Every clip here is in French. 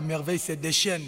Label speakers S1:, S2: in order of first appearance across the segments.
S1: la merveille
S2: se déchaîne.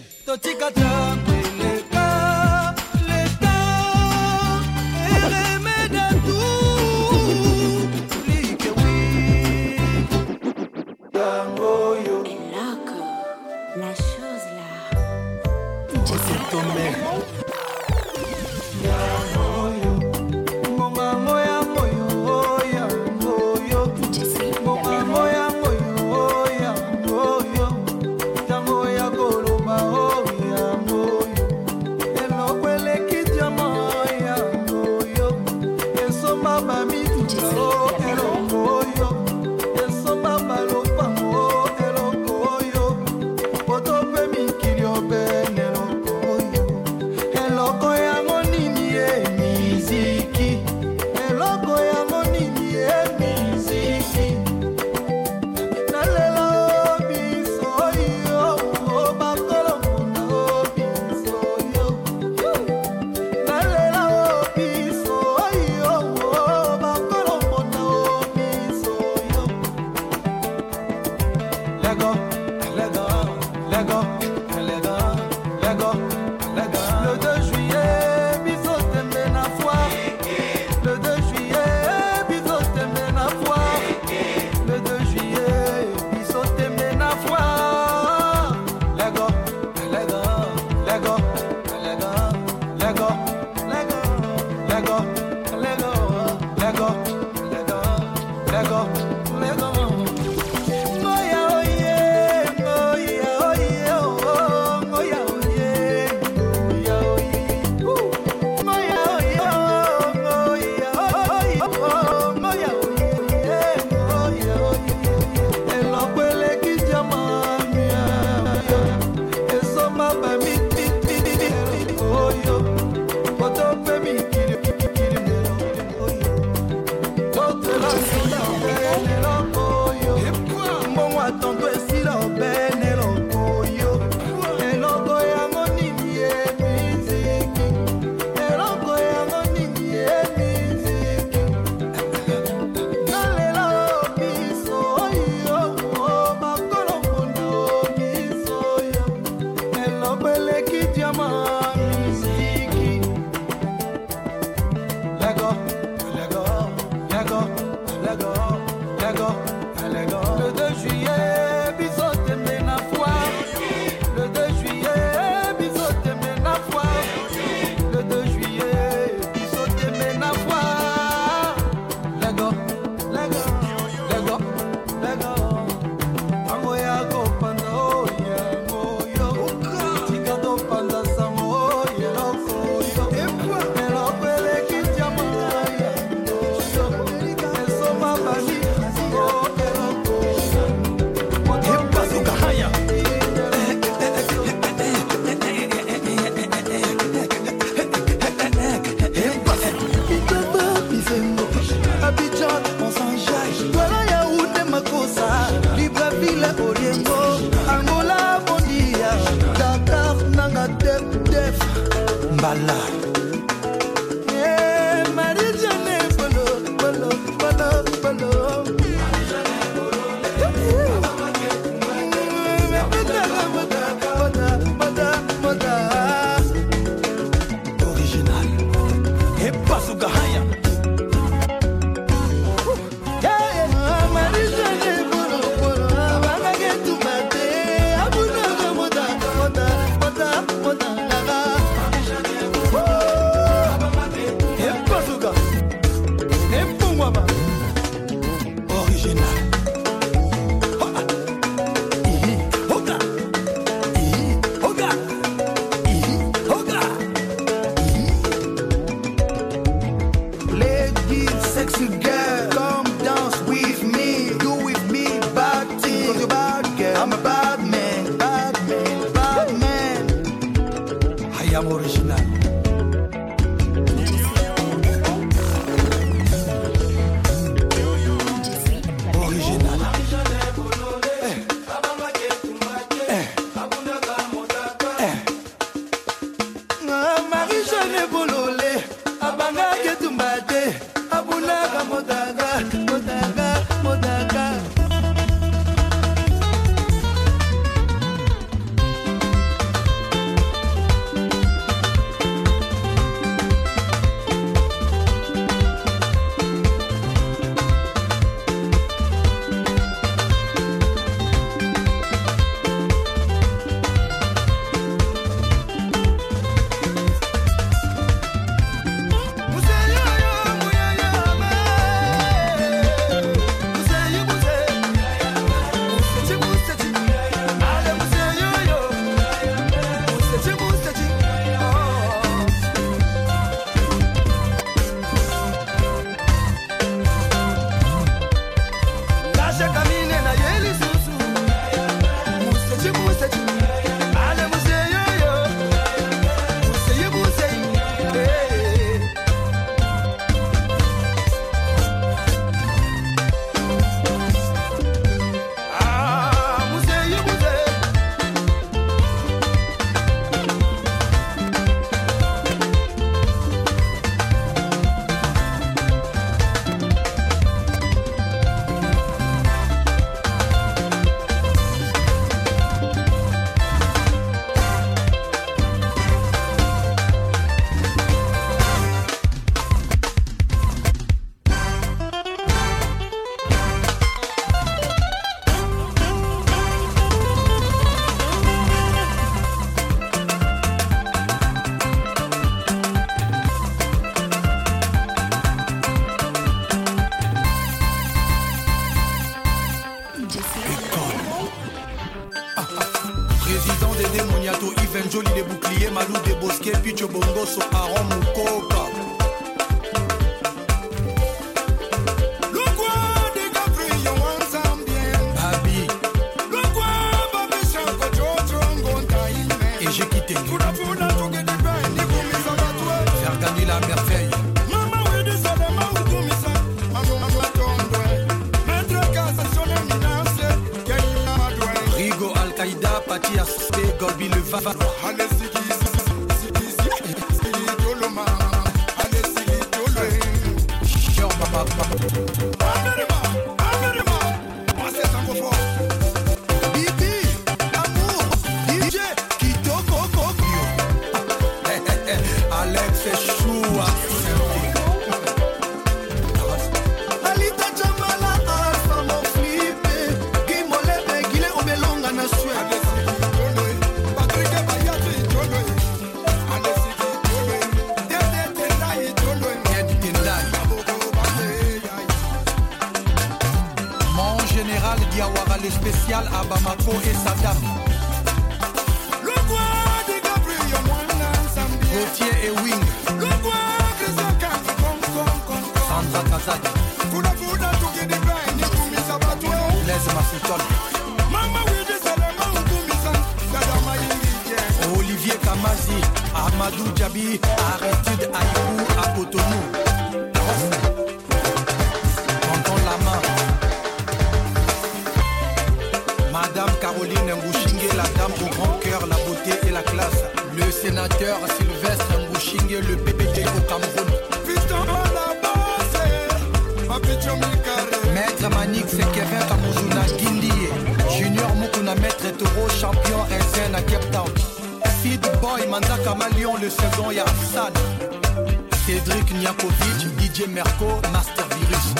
S2: Cédric Niakovic, DJ Merco, Master Virus.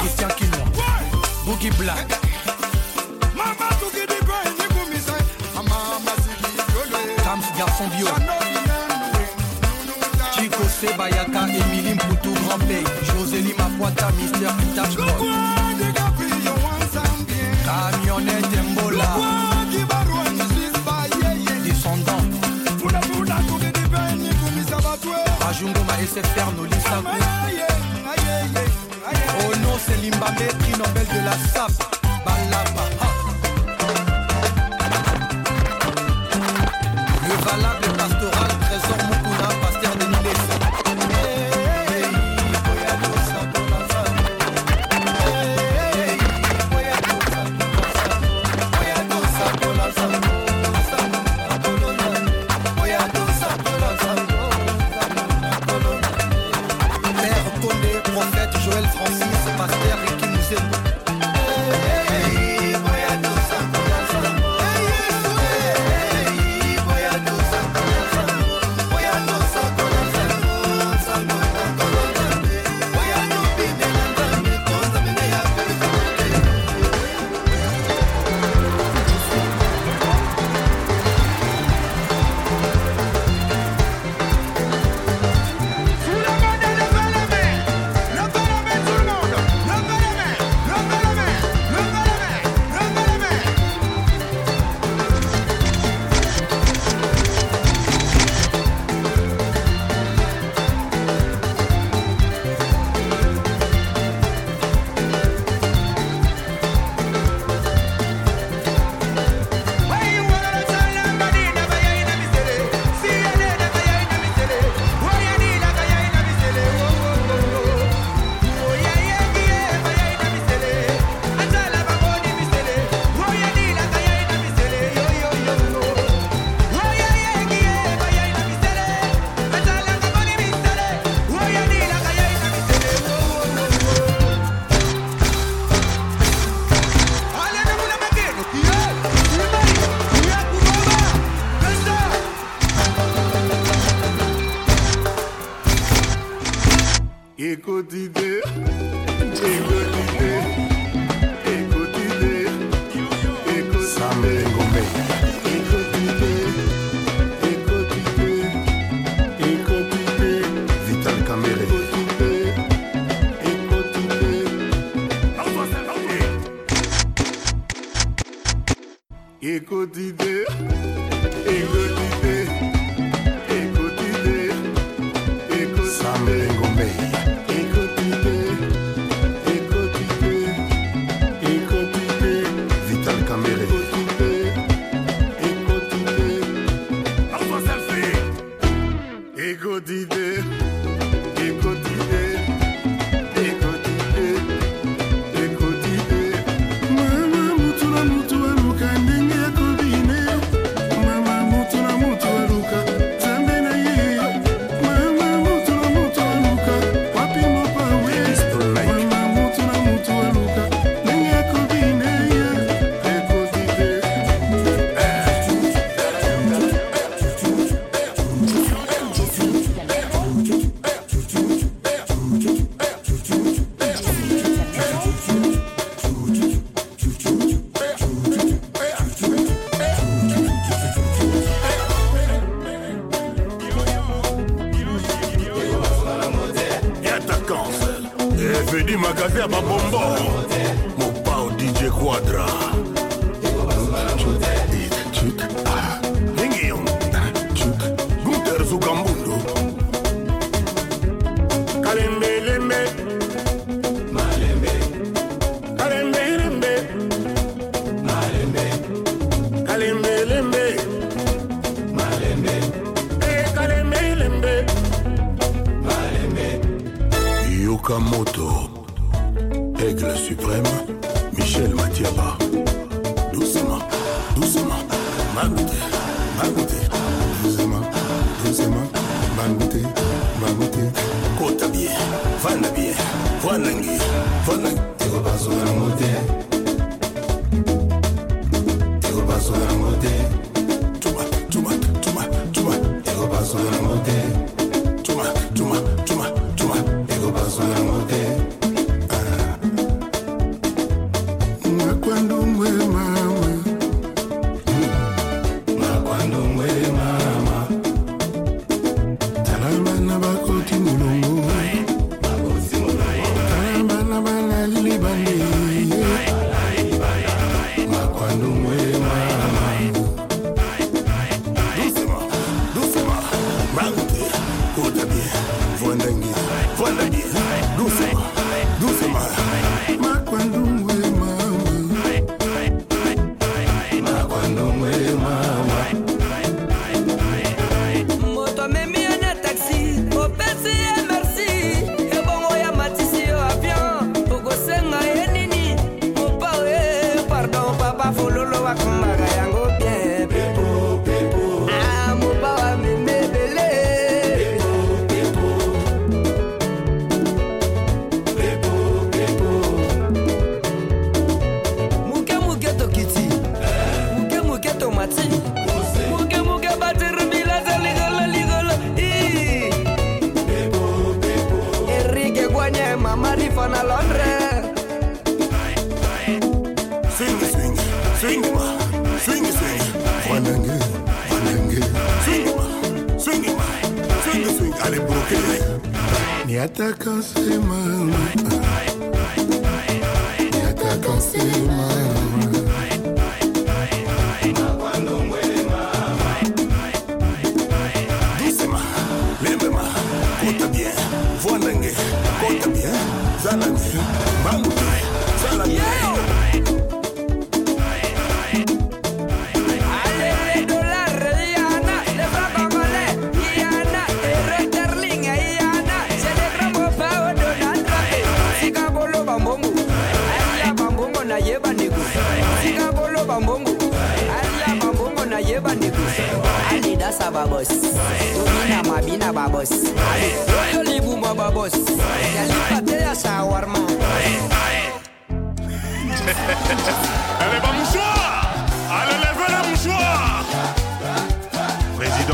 S2: Christian Kino, Boogie Black. Tams Garçon Bio. Chico Sebayaka, Emily Mpoutou, Grand Pay, Josélie Mapoita, Mister Pitach. Camionnette Mbola. laisser faire nos listes à Oh non, c'est Limbabé, prix Nobel de la SAP.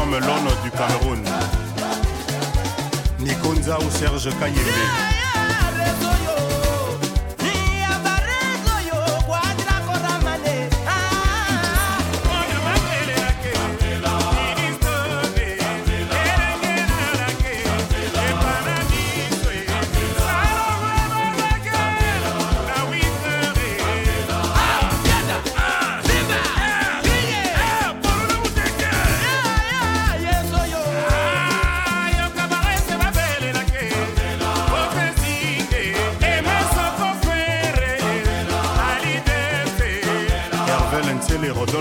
S3: Président Melon du Cameroun. Nikonza ou Serge Kayembe.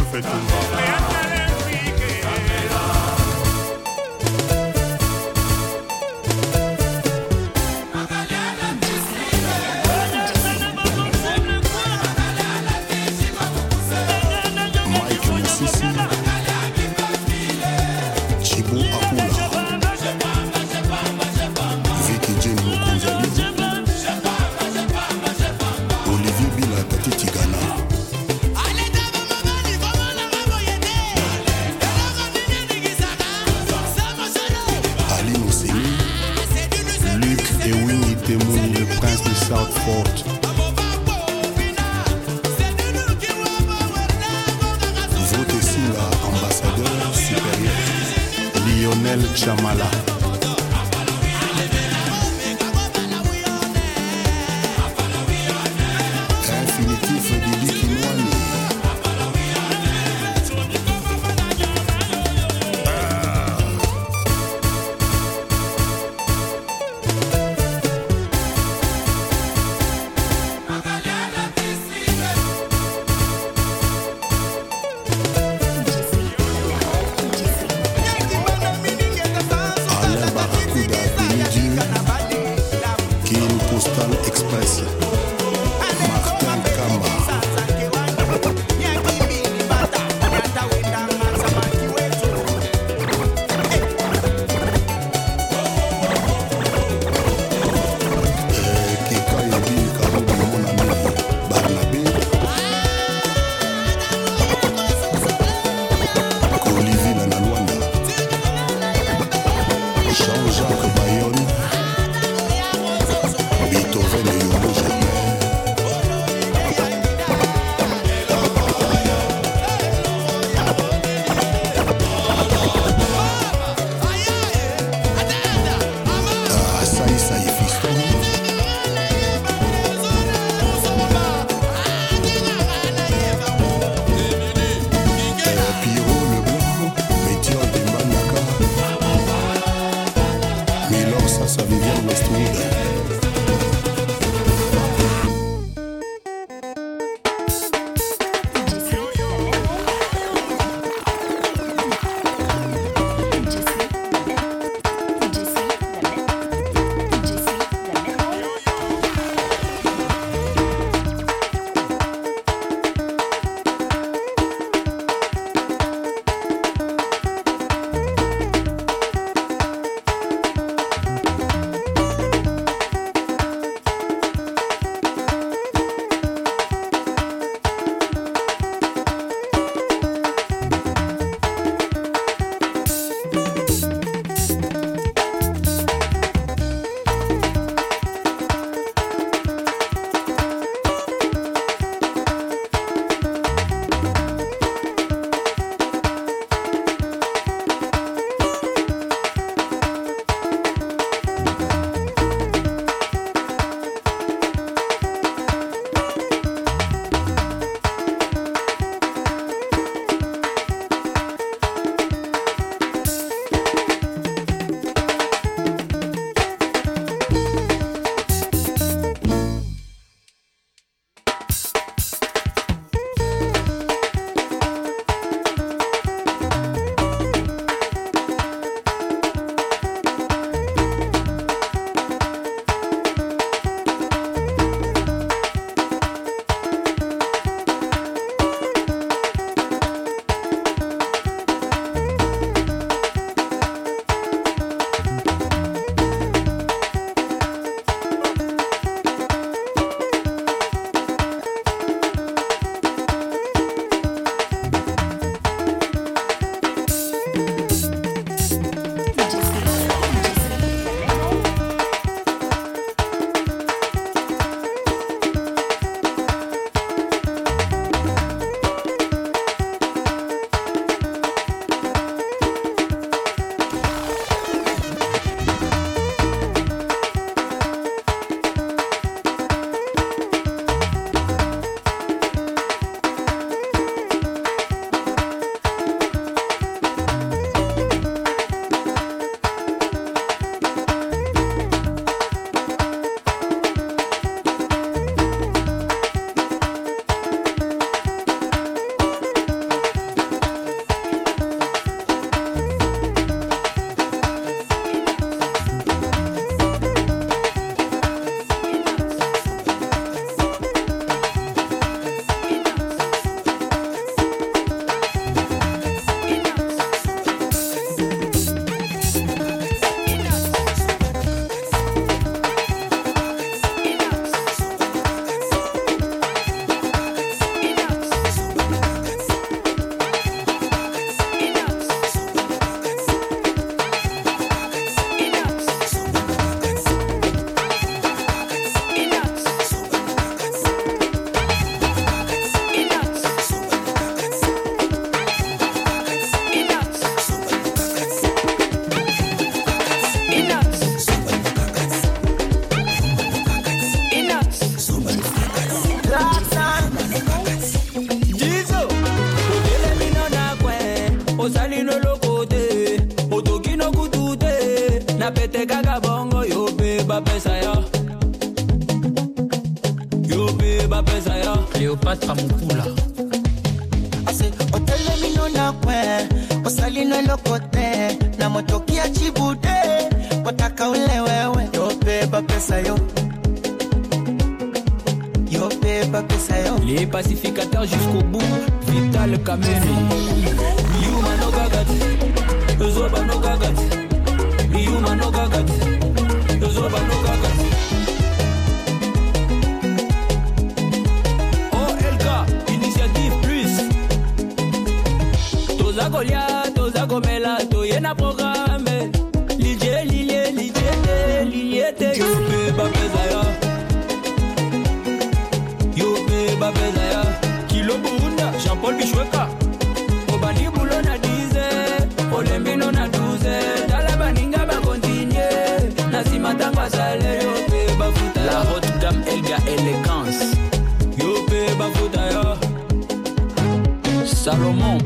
S4: festival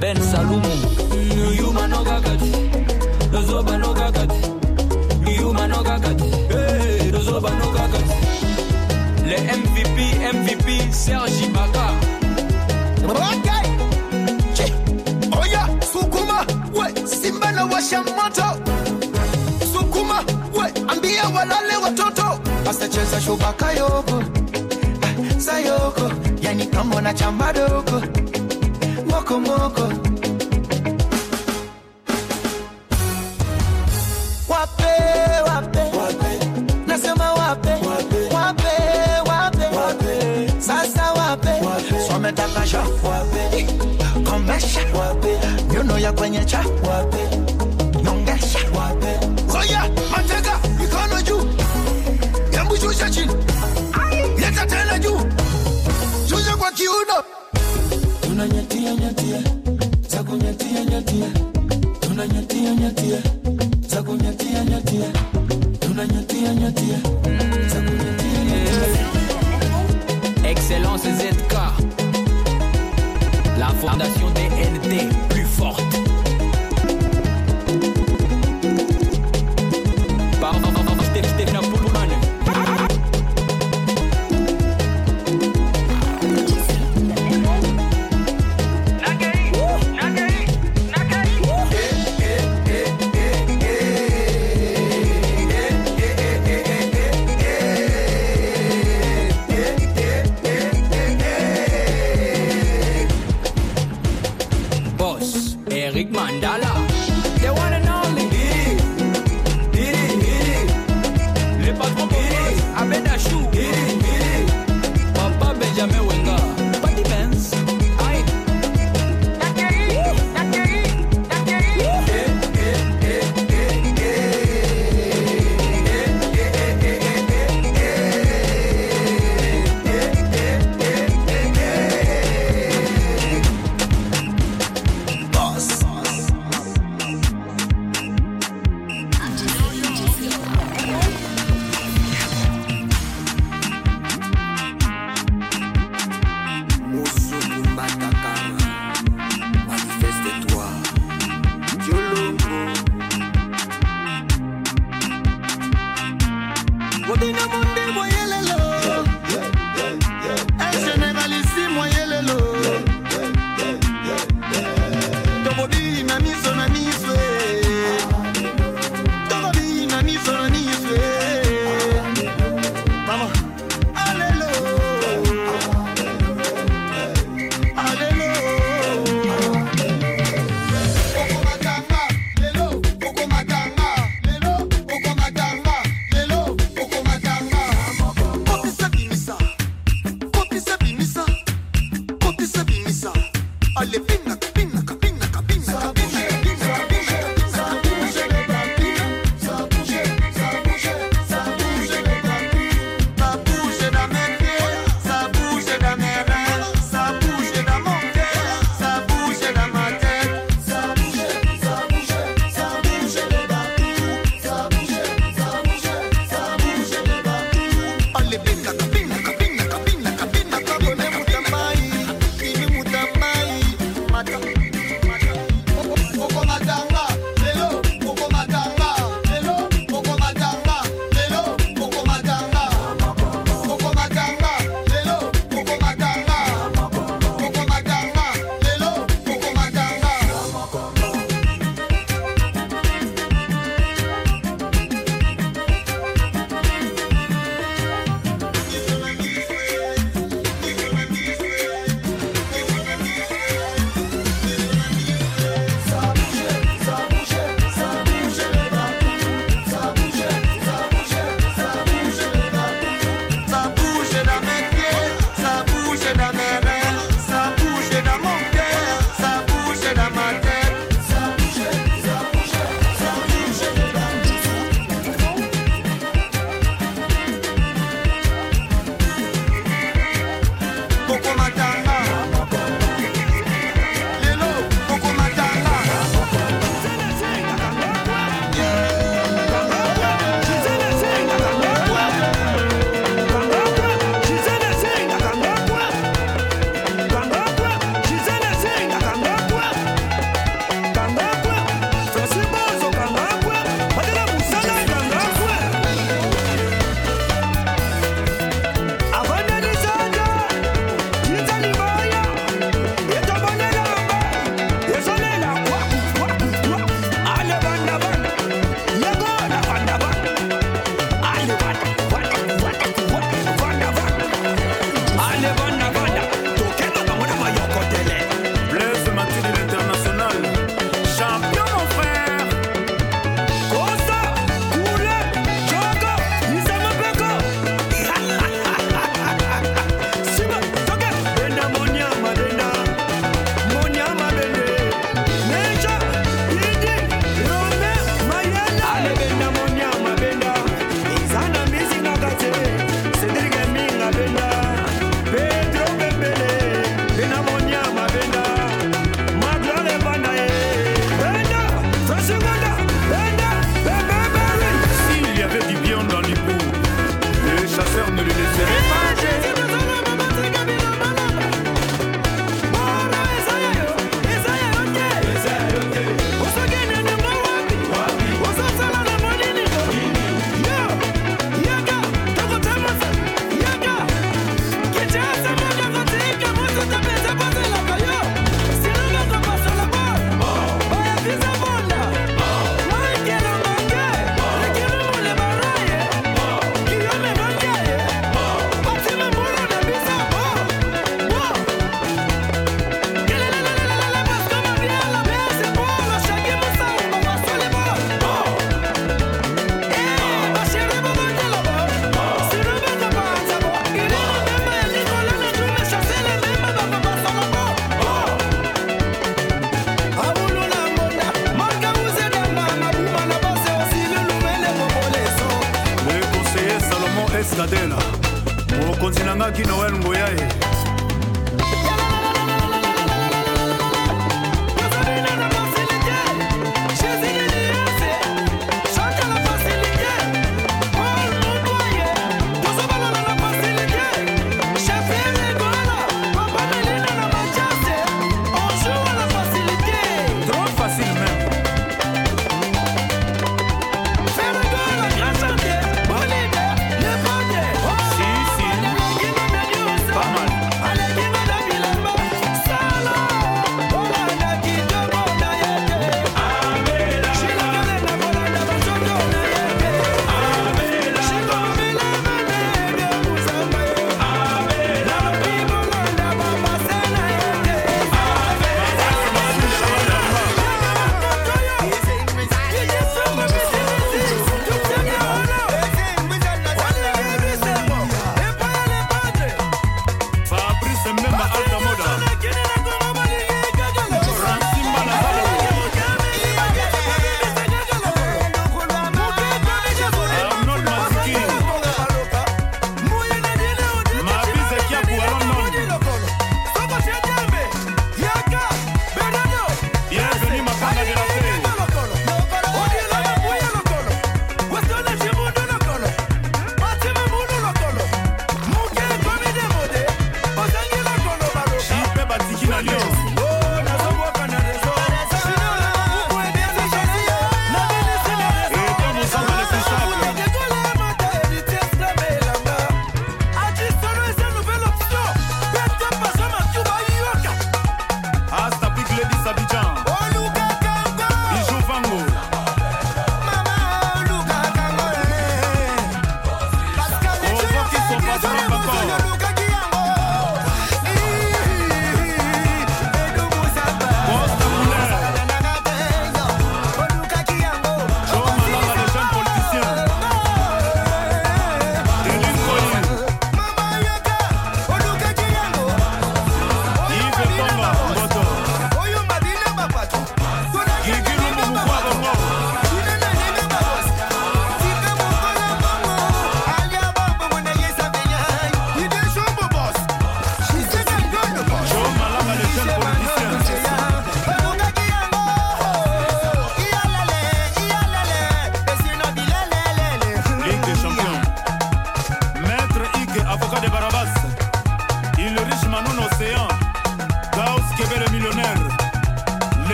S4: ben salumu
S5: yuma no kakati lozoba no kakati yuma hey, lozoba no kakati le
S4: mvp mvp
S6: sergi baka okay. oya sukuma. We simba na washa moto. Sukuma. We ambia walale watoto. Asacheza shubaka yoko. Ah, sayoko. Yani kama na chamba doko. Moko moko. Wape, wape. Nasema wape. Wape, wape. Sasa wape. Swametaka sha. Komesha. Nyuno ya kwenye cha. Nyongesha.
S7: citadena mokonzi na nga kino wel ngoyae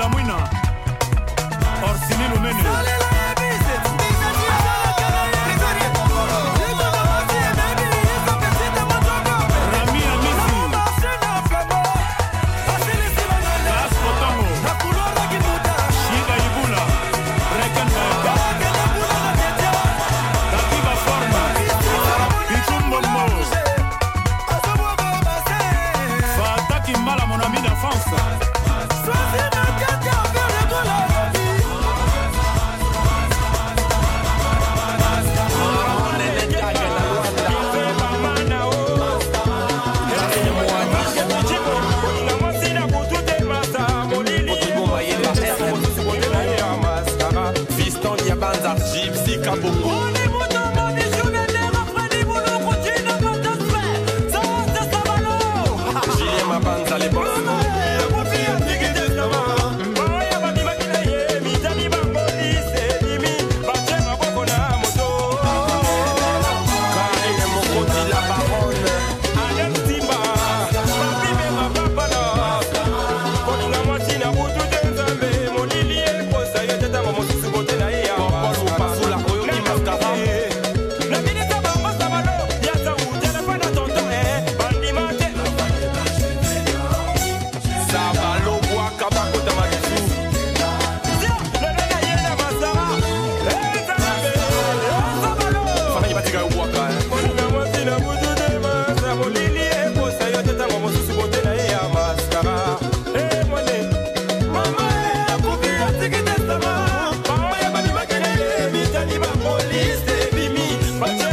S7: lamwina orsini lumene
S8: Right.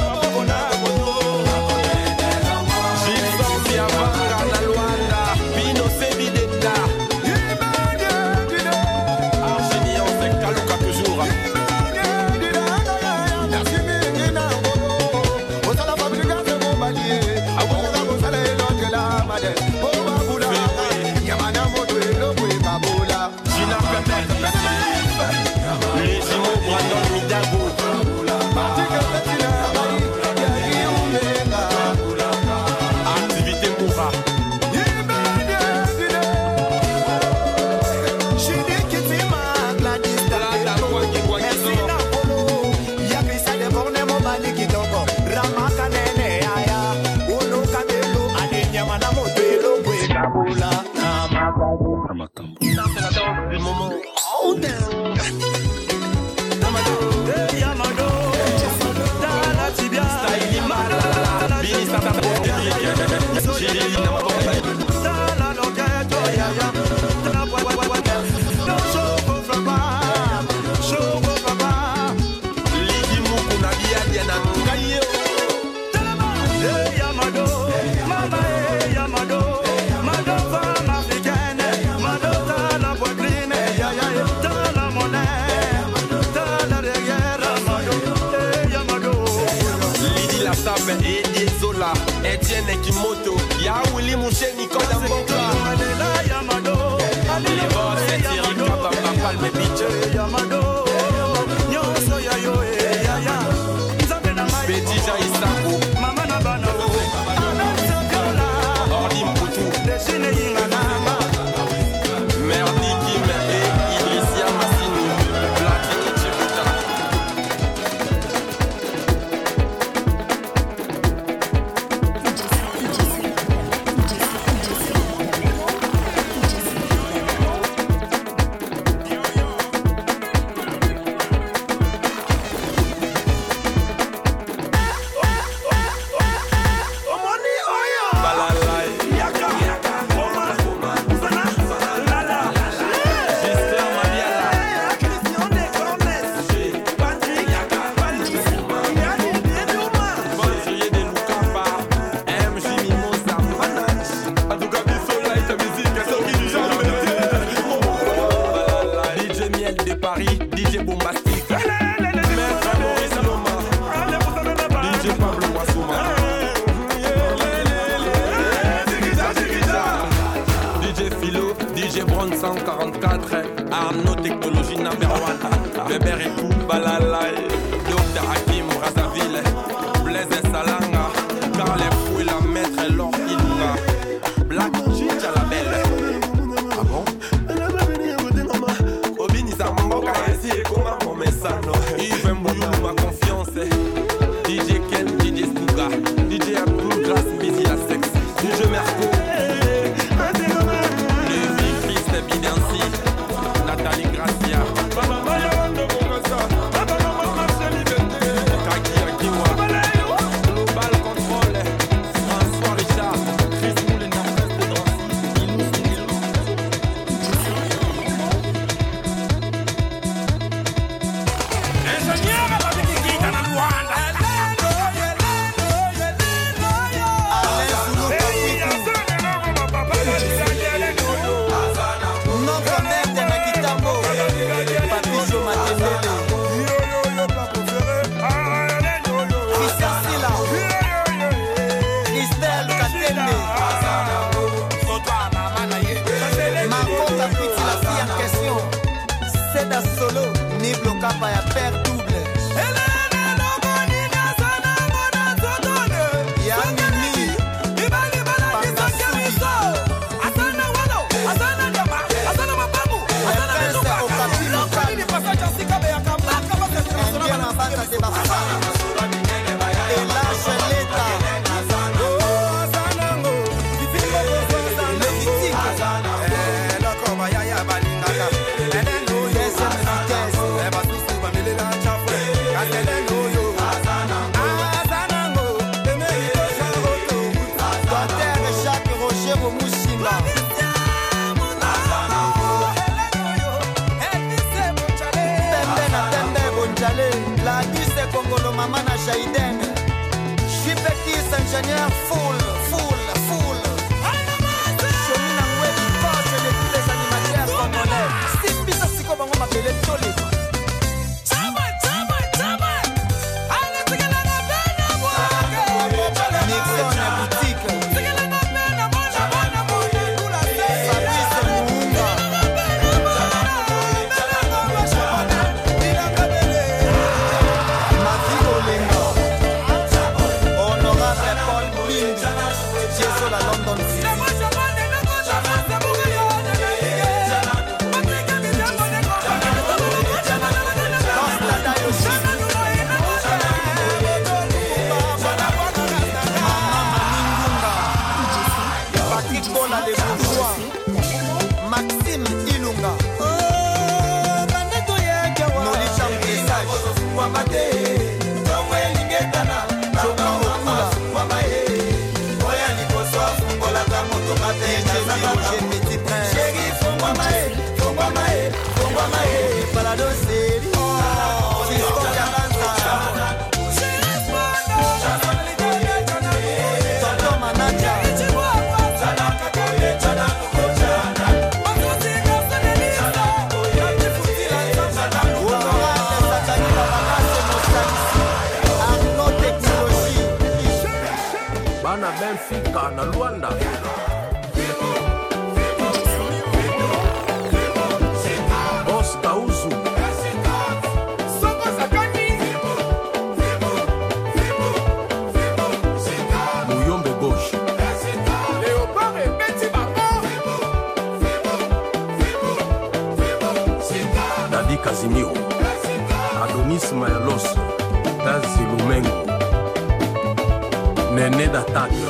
S8: Datate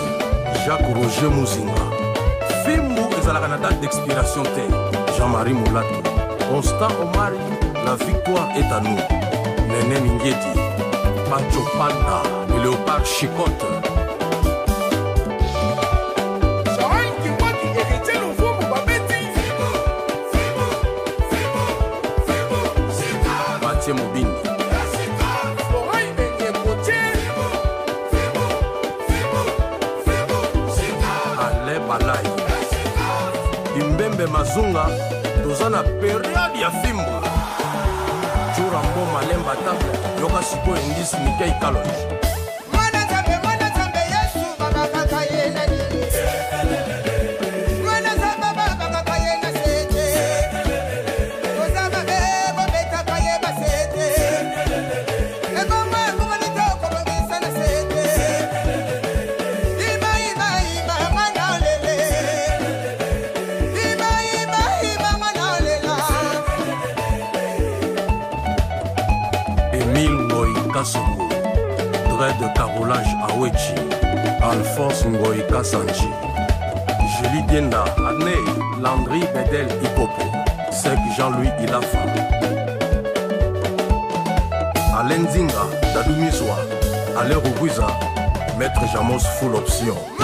S8: jacques roger muzinga fimbu ezalaka na date d'expiration te jean-marie molato constant omari la victoire est à nous. Nene mingieti pacho panda le léopard chicote malai limbembe mazunga toza na periode ya fimbu jurambo malemba table yoka sikoyo engisi mikai kalonge solange awechi alphonse ngoi kasanji julie dienda ane landry bedel ikopo sek jean-louis ilafa ale nzinga dadu miswa ale rugwiza maître jamos full option.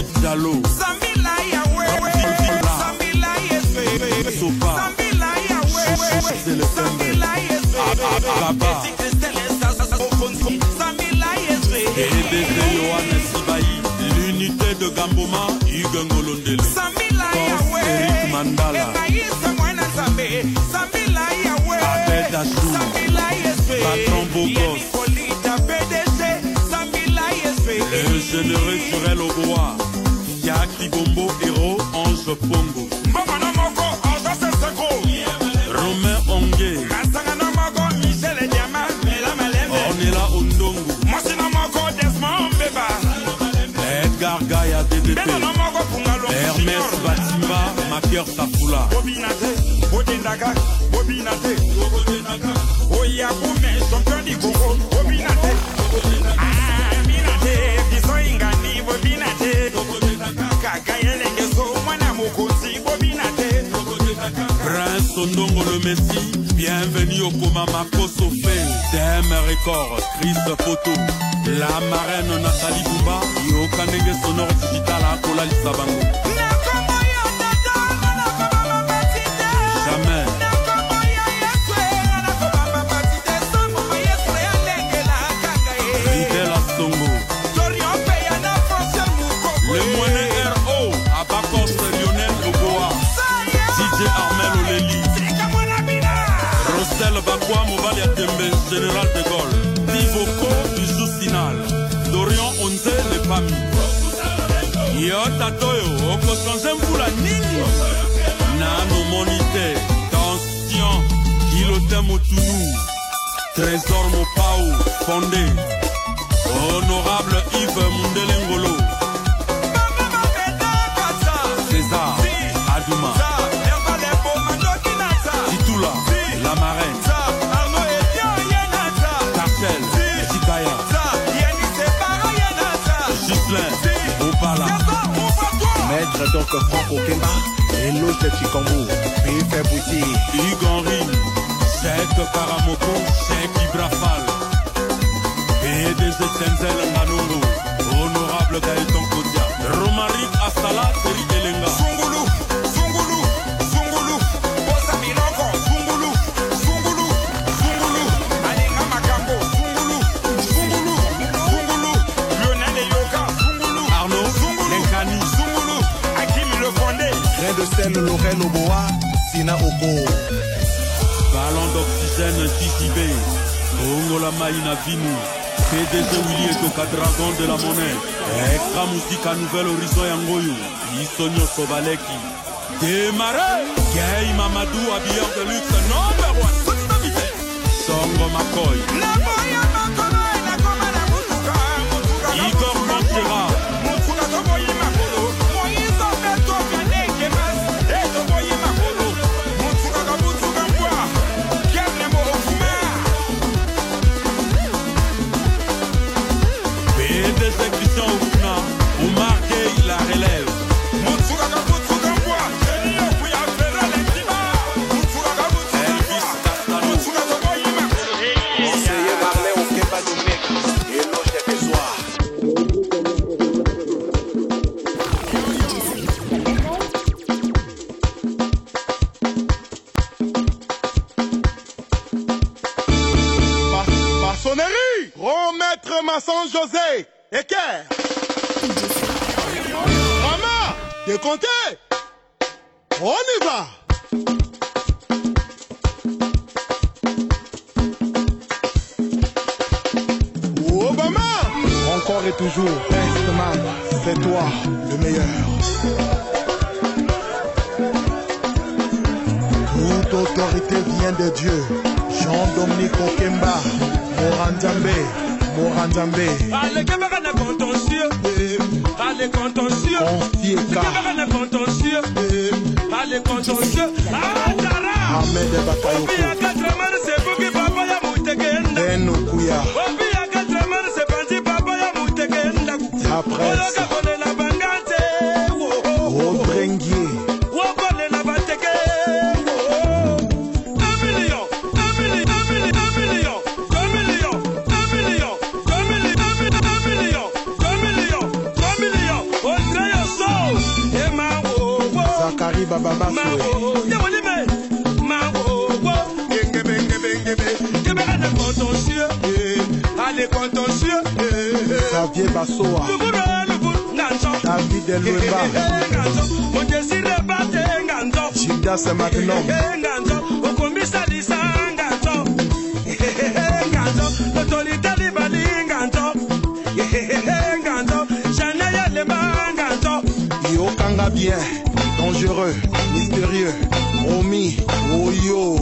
S9: Idrit Dalo, Sopa, le Sembe, Baba, EDD Yohann Sibaï, l'unité de Gamboma, Hugo Ngolondele, Cos Eric Mandala, Abed Achou, Patron Bogos, le généreux Jurel libombo hero ange pongo mbongana moko ange seseko. Romain onge. Masangana moko michele diama ornela ondongu mwasina moko desma mbeba. Edgar gaya dtpbelana moko pungalo hermes batimba maker safula bobina te botindaka bobina te. Prince Ondongo le Messi, bienvenue au coma Makoso Fait, DM Record, Chris Photo, la marraine Nathalie Bouba, Yoka Ndenge Sonore Digital Akola Lisabango. bato oyo okosanze mbula nini? Nano moni te tension kilote motunu trésor mopau fondé honorable ive mundelengolo césar aduma
S7: titula. Donc Franck Okemba et l'autre Chikambu. P.F. Bouti.
S9: Igori, Sek Karamoko, Sek Ibrafal, PDG Tenzel Nganungu, Honorable Gaëtan Kodia, Romaric Asala, Teri Elenga.
S7: lobowa sina oko.
S9: Ballon d'oxygène jisibe bongola mai na vinu pdg wili ekoka dragon de la monnaie ekra mosika nouvel horizon yango oyo biso nyonso baleki demare gei mamadou abilleur de luxe number one. Songo makoy.
S10: Décompté On y va. Obama.
S7: Encore et toujours, Bestman, c'est toi le meilleur. Toute autorité vient de Dieu. Jean-Dominique Okemba, Morandjambe, Morandjambe,
S11: les contentieux. On les contentieux.
S7: Pas
S11: les contentieux. C'est papa ya c'est papa ya.
S7: Après.
S11: Ya lema, nganzo.
S7: Yokanga bien, dangereux, mystérieux, Omi, Oyo.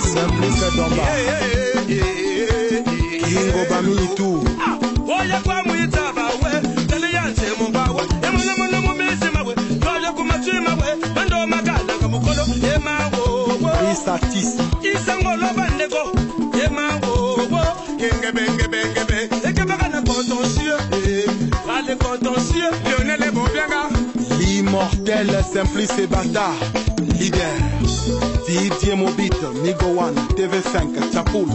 S7: Simplice
S11: contentieux contentieux lionel bobianga
S7: l'immortel Simplice Bata, leader, Didier Mobit, Migo One, TV5, Chapoul,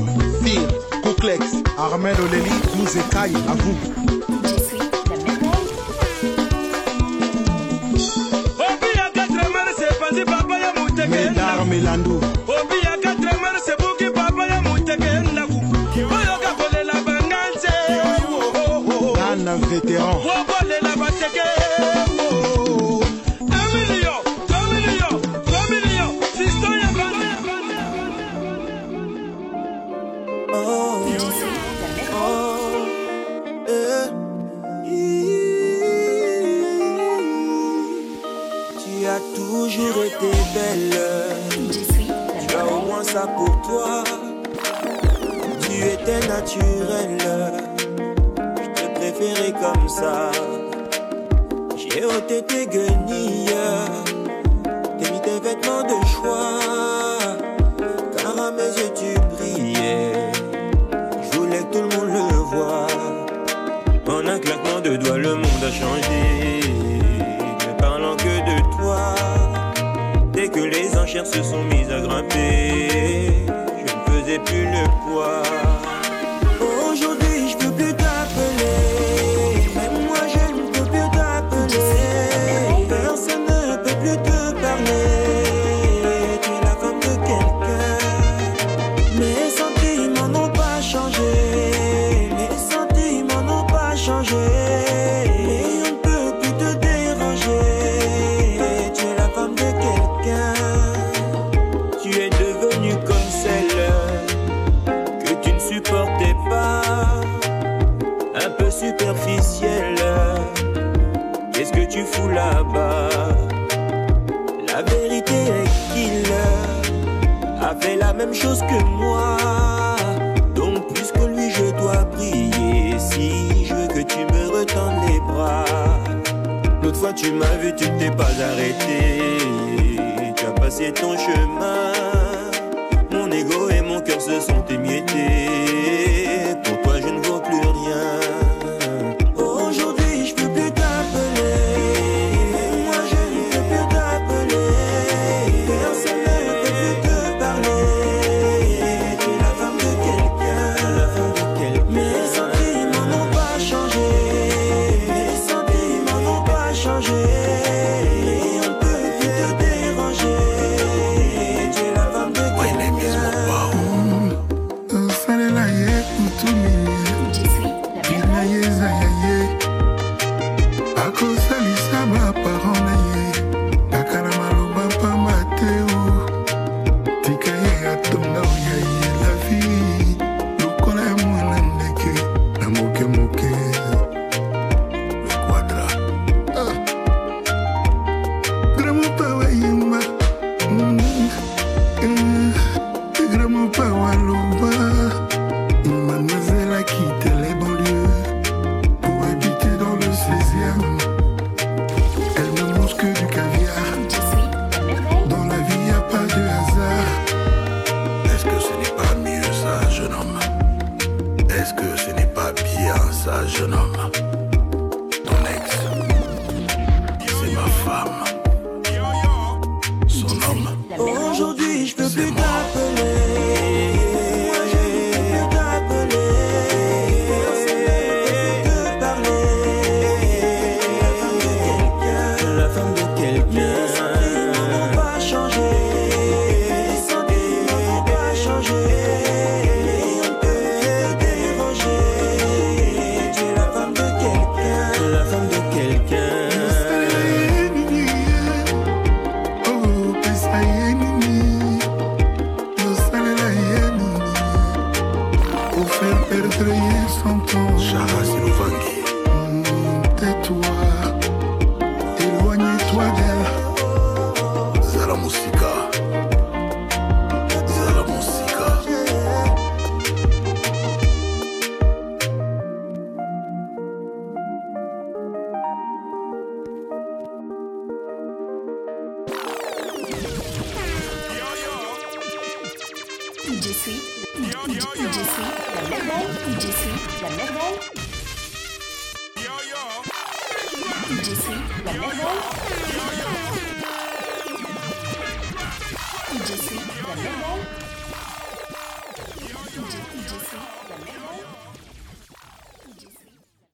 S7: Sir, Kouklex, Armel Oleli, nous écaille à vous.
S12: vétérans.